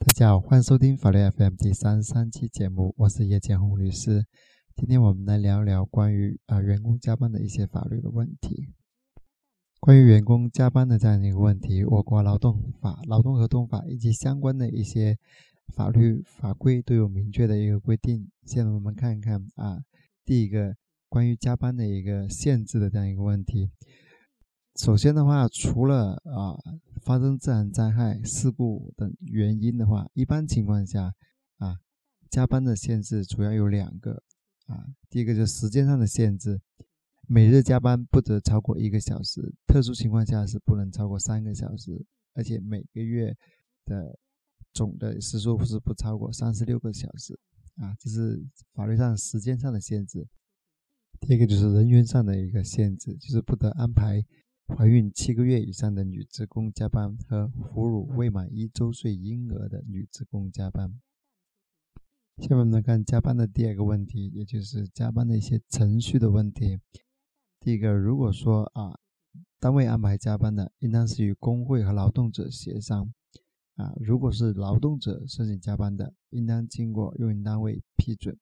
大家好，欢迎收听法律 FM 第三十三期节目，我是叶建红律师。今天我们来聊聊关于啊员工加班的一些法律的问题。关于员工加班的这样一个问题，我国劳动法、劳动合同法以及相关的一些法律法规都有明确的一个规定。现在我们看一看啊，第一个关于加班的一个限制的这样一个问题。首先的话，除了啊发生自然灾害、事故等原因的话，一般情况下啊，加班的限制主要有两个啊。第一个就是时间上的限制，每日加班不得超过一个小时，特殊情况下是不能超过三个小时，而且每个月的总的时数是不超过三十六个小时啊。这是法律上时间上的限制。第一个就是人员上的一个限制，就是不得安排。怀孕七个月以上的女职工加班和哺乳未满一周岁婴儿的女职工加班。下面我们来看加班的第二个问题，也就是加班的一些程序的问题。第一个，如果说啊，单位安排加班的，应当是与工会和劳动者协商啊。如果是劳动者申请加班的，应当经过用人单位批准。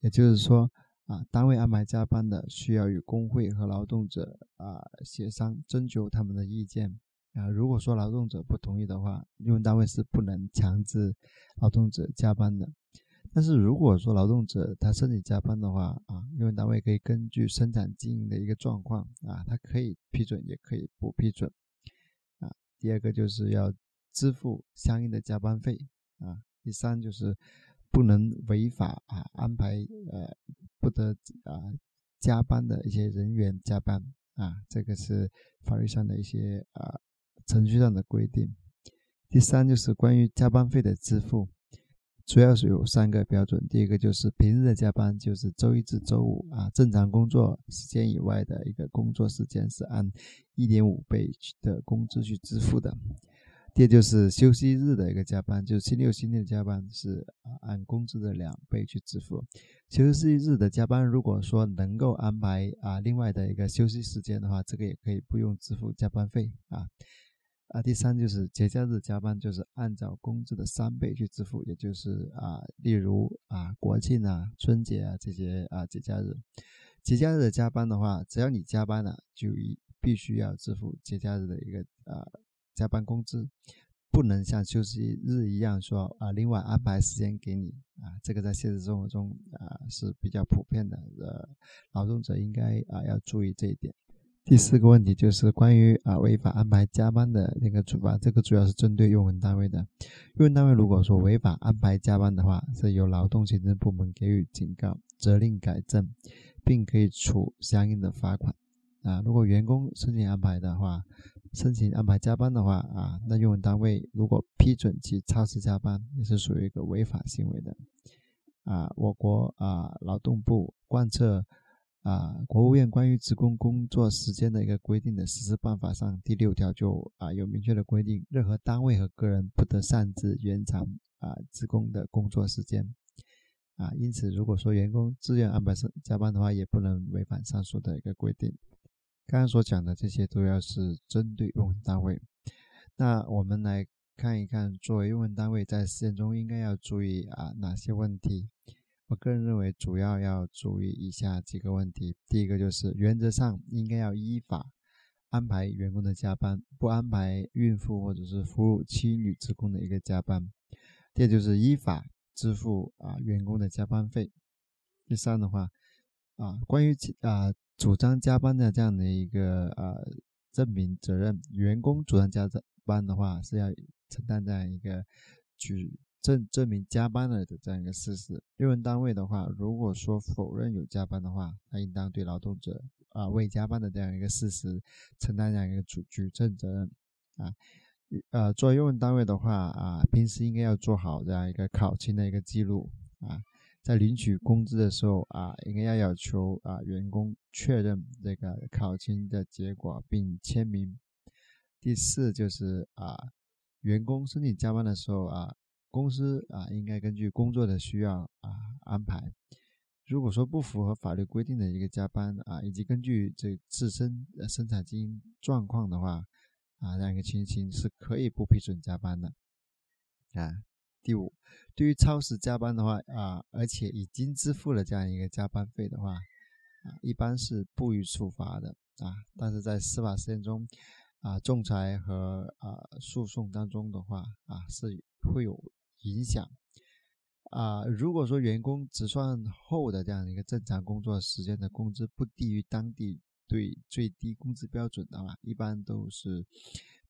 也就是说。啊，单位安排加班的，需要与工会和劳动者啊协商，征求他们的意见啊。如果说劳动者不同意的话，用人单位是不能强制劳动者加班的。但是如果说劳动者他申请加班的话啊，用人单位可以根据生产经营的一个状况啊，他可以批准，也可以不批准啊。第二个就是要支付相应的加班费啊。第三就是不能违法啊安排呃。不得啊加班的一些人员加班啊，这个是法律上的一些啊程序上的规定。第三就是关于加班费的支付，主要是有三个标准。第一个就是平日的加班，就是周一至周五啊正常工作时间以外的一个工作时间是按一点五倍的工资去支付的。第二就是休息日的一个加班，就是星期六、星期天加班是按工资的两倍去支付。休息日的加班，如果说能够安排啊另外的一个休息时间的话，这个也可以不用支付加班费啊。啊，第三就是节假日加班，就是按照工资的三倍去支付，也就是啊，例如啊国庆啊、春节啊这些啊节假日，节假日的加班的话，只要你加班了，就必须要支付节假日的一个啊。加班工资不能像休息日一样说啊，另外安排时间给你啊，这个在现实生活中啊是比较普遍的，呃，劳动者应该啊要注意这一点。第四个问题就是关于啊违法安排加班的那个处罚，这个主要是针对用人单位的。用人单位如果说违法安排加班的话，是由劳动行政部门给予警告、责令改正，并可以处相应的罚款。啊，如果员工申请安排的话，申请安排加班的话啊，那用人单位如果批准其超时加班，也是属于一个违法行为的。啊，我国啊劳动部贯彻啊国务院关于职工工作时间的一个规定的实施办法上第六条就啊有明确的规定，任何单位和个人不得擅自延长啊职工的工作时间。啊，因此如果说员工自愿安排上加班的话，也不能违反上述的一个规定。刚刚所讲的这些都要是针对用人单位，那我们来看一看，作为用人单位在实践中应该要注意啊哪些问题？我个人认为主要要注意以下几个问题。第一个就是原则上应该要依法安排员工的加班，不安排孕妇或者是哺乳期女职工的一个加班。第二就是依法支付啊员工的加班费。第三的话啊关于啊。主张加班的这样的一个呃证明责任，员工主张加班的话是要承担这样一个举证证明加班了的这样一个事实。用人单位的话，如果说否认有加班的话，那应当对劳动者啊未加班的这样一个事实承担这样一个举举证责任啊。呃，作为用人单位的话啊，平时应该要做好这样一个考勤的一个记录啊。在领取工资的时候啊，应该要要求啊员工确认这个考勤的结果并签名。第四就是啊，员工申请加班的时候啊，公司啊应该根据工作的需要啊安排。如果说不符合法律规定的一个加班啊，以及根据这自身生产经营状况的话啊，这样一个情形是可以不批准加班的啊。第五，对于超时加班的话啊，而且已经支付了这样一个加班费的话啊，一般是不予处罚的啊。但是在司法实践中啊，仲裁和啊诉讼当中的话啊，是会有影响啊。如果说员工结算后的这样一个正常工作时间的工资不低于当地对最低工资标准的话，一般都是。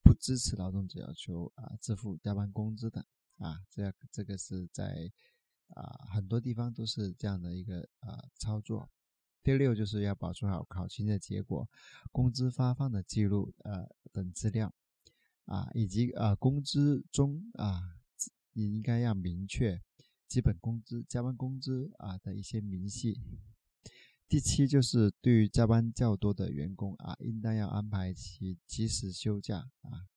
不支持劳动者要求啊支付加班工资的啊，这样这个是在啊很多地方都是这样的一个啊操作。第六就是要保存好考勤的结果、工资发放的记录呃等资料啊，以及啊工资中啊你应该要明确基本工资、加班工资啊的一些明细。第七就是对于加班较多的员工啊，应当要安排其及时休假啊。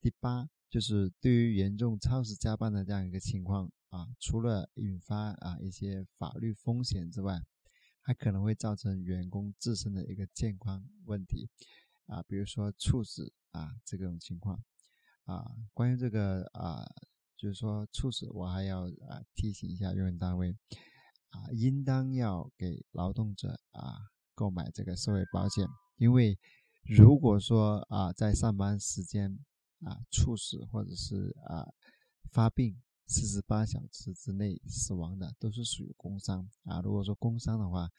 第八就是对于严重超时加班的这样一个情况啊，除了引发啊一些法律风险之外，还可能会造成员工自身的一个健康问题啊，比如说猝死啊这种情况啊。关于这个啊，就是说猝死，我还要啊提醒一下用人单位。啊，应当要给劳动者啊购买这个社会保险，因为如果说啊在上班时间啊猝死或者是啊发病四十八小时之内死亡的，都是属于工伤啊。如果说工伤的话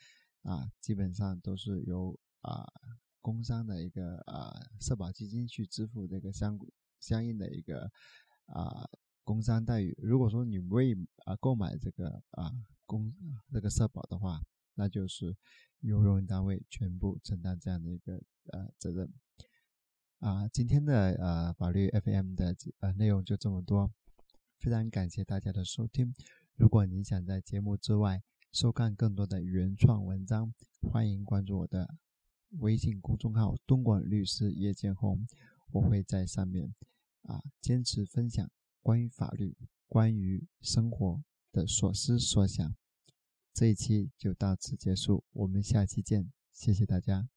啊，基本上都是由啊工伤的一个啊社保基金去支付这个相相应的一个啊工伤待遇。如果说你未啊购买这个啊。工这个社保的话，那就是由用人单位全部承担这样的一个呃责任啊。今天的呃法律 FM 的呃内容就这么多，非常感谢大家的收听。如果您想在节目之外收看更多的原创文章，欢迎关注我的微信公众号“东莞律师叶建红”，我会在上面啊坚持分享关于法律、关于生活。的所思所想，这一期就到此结束，我们下期见，谢谢大家。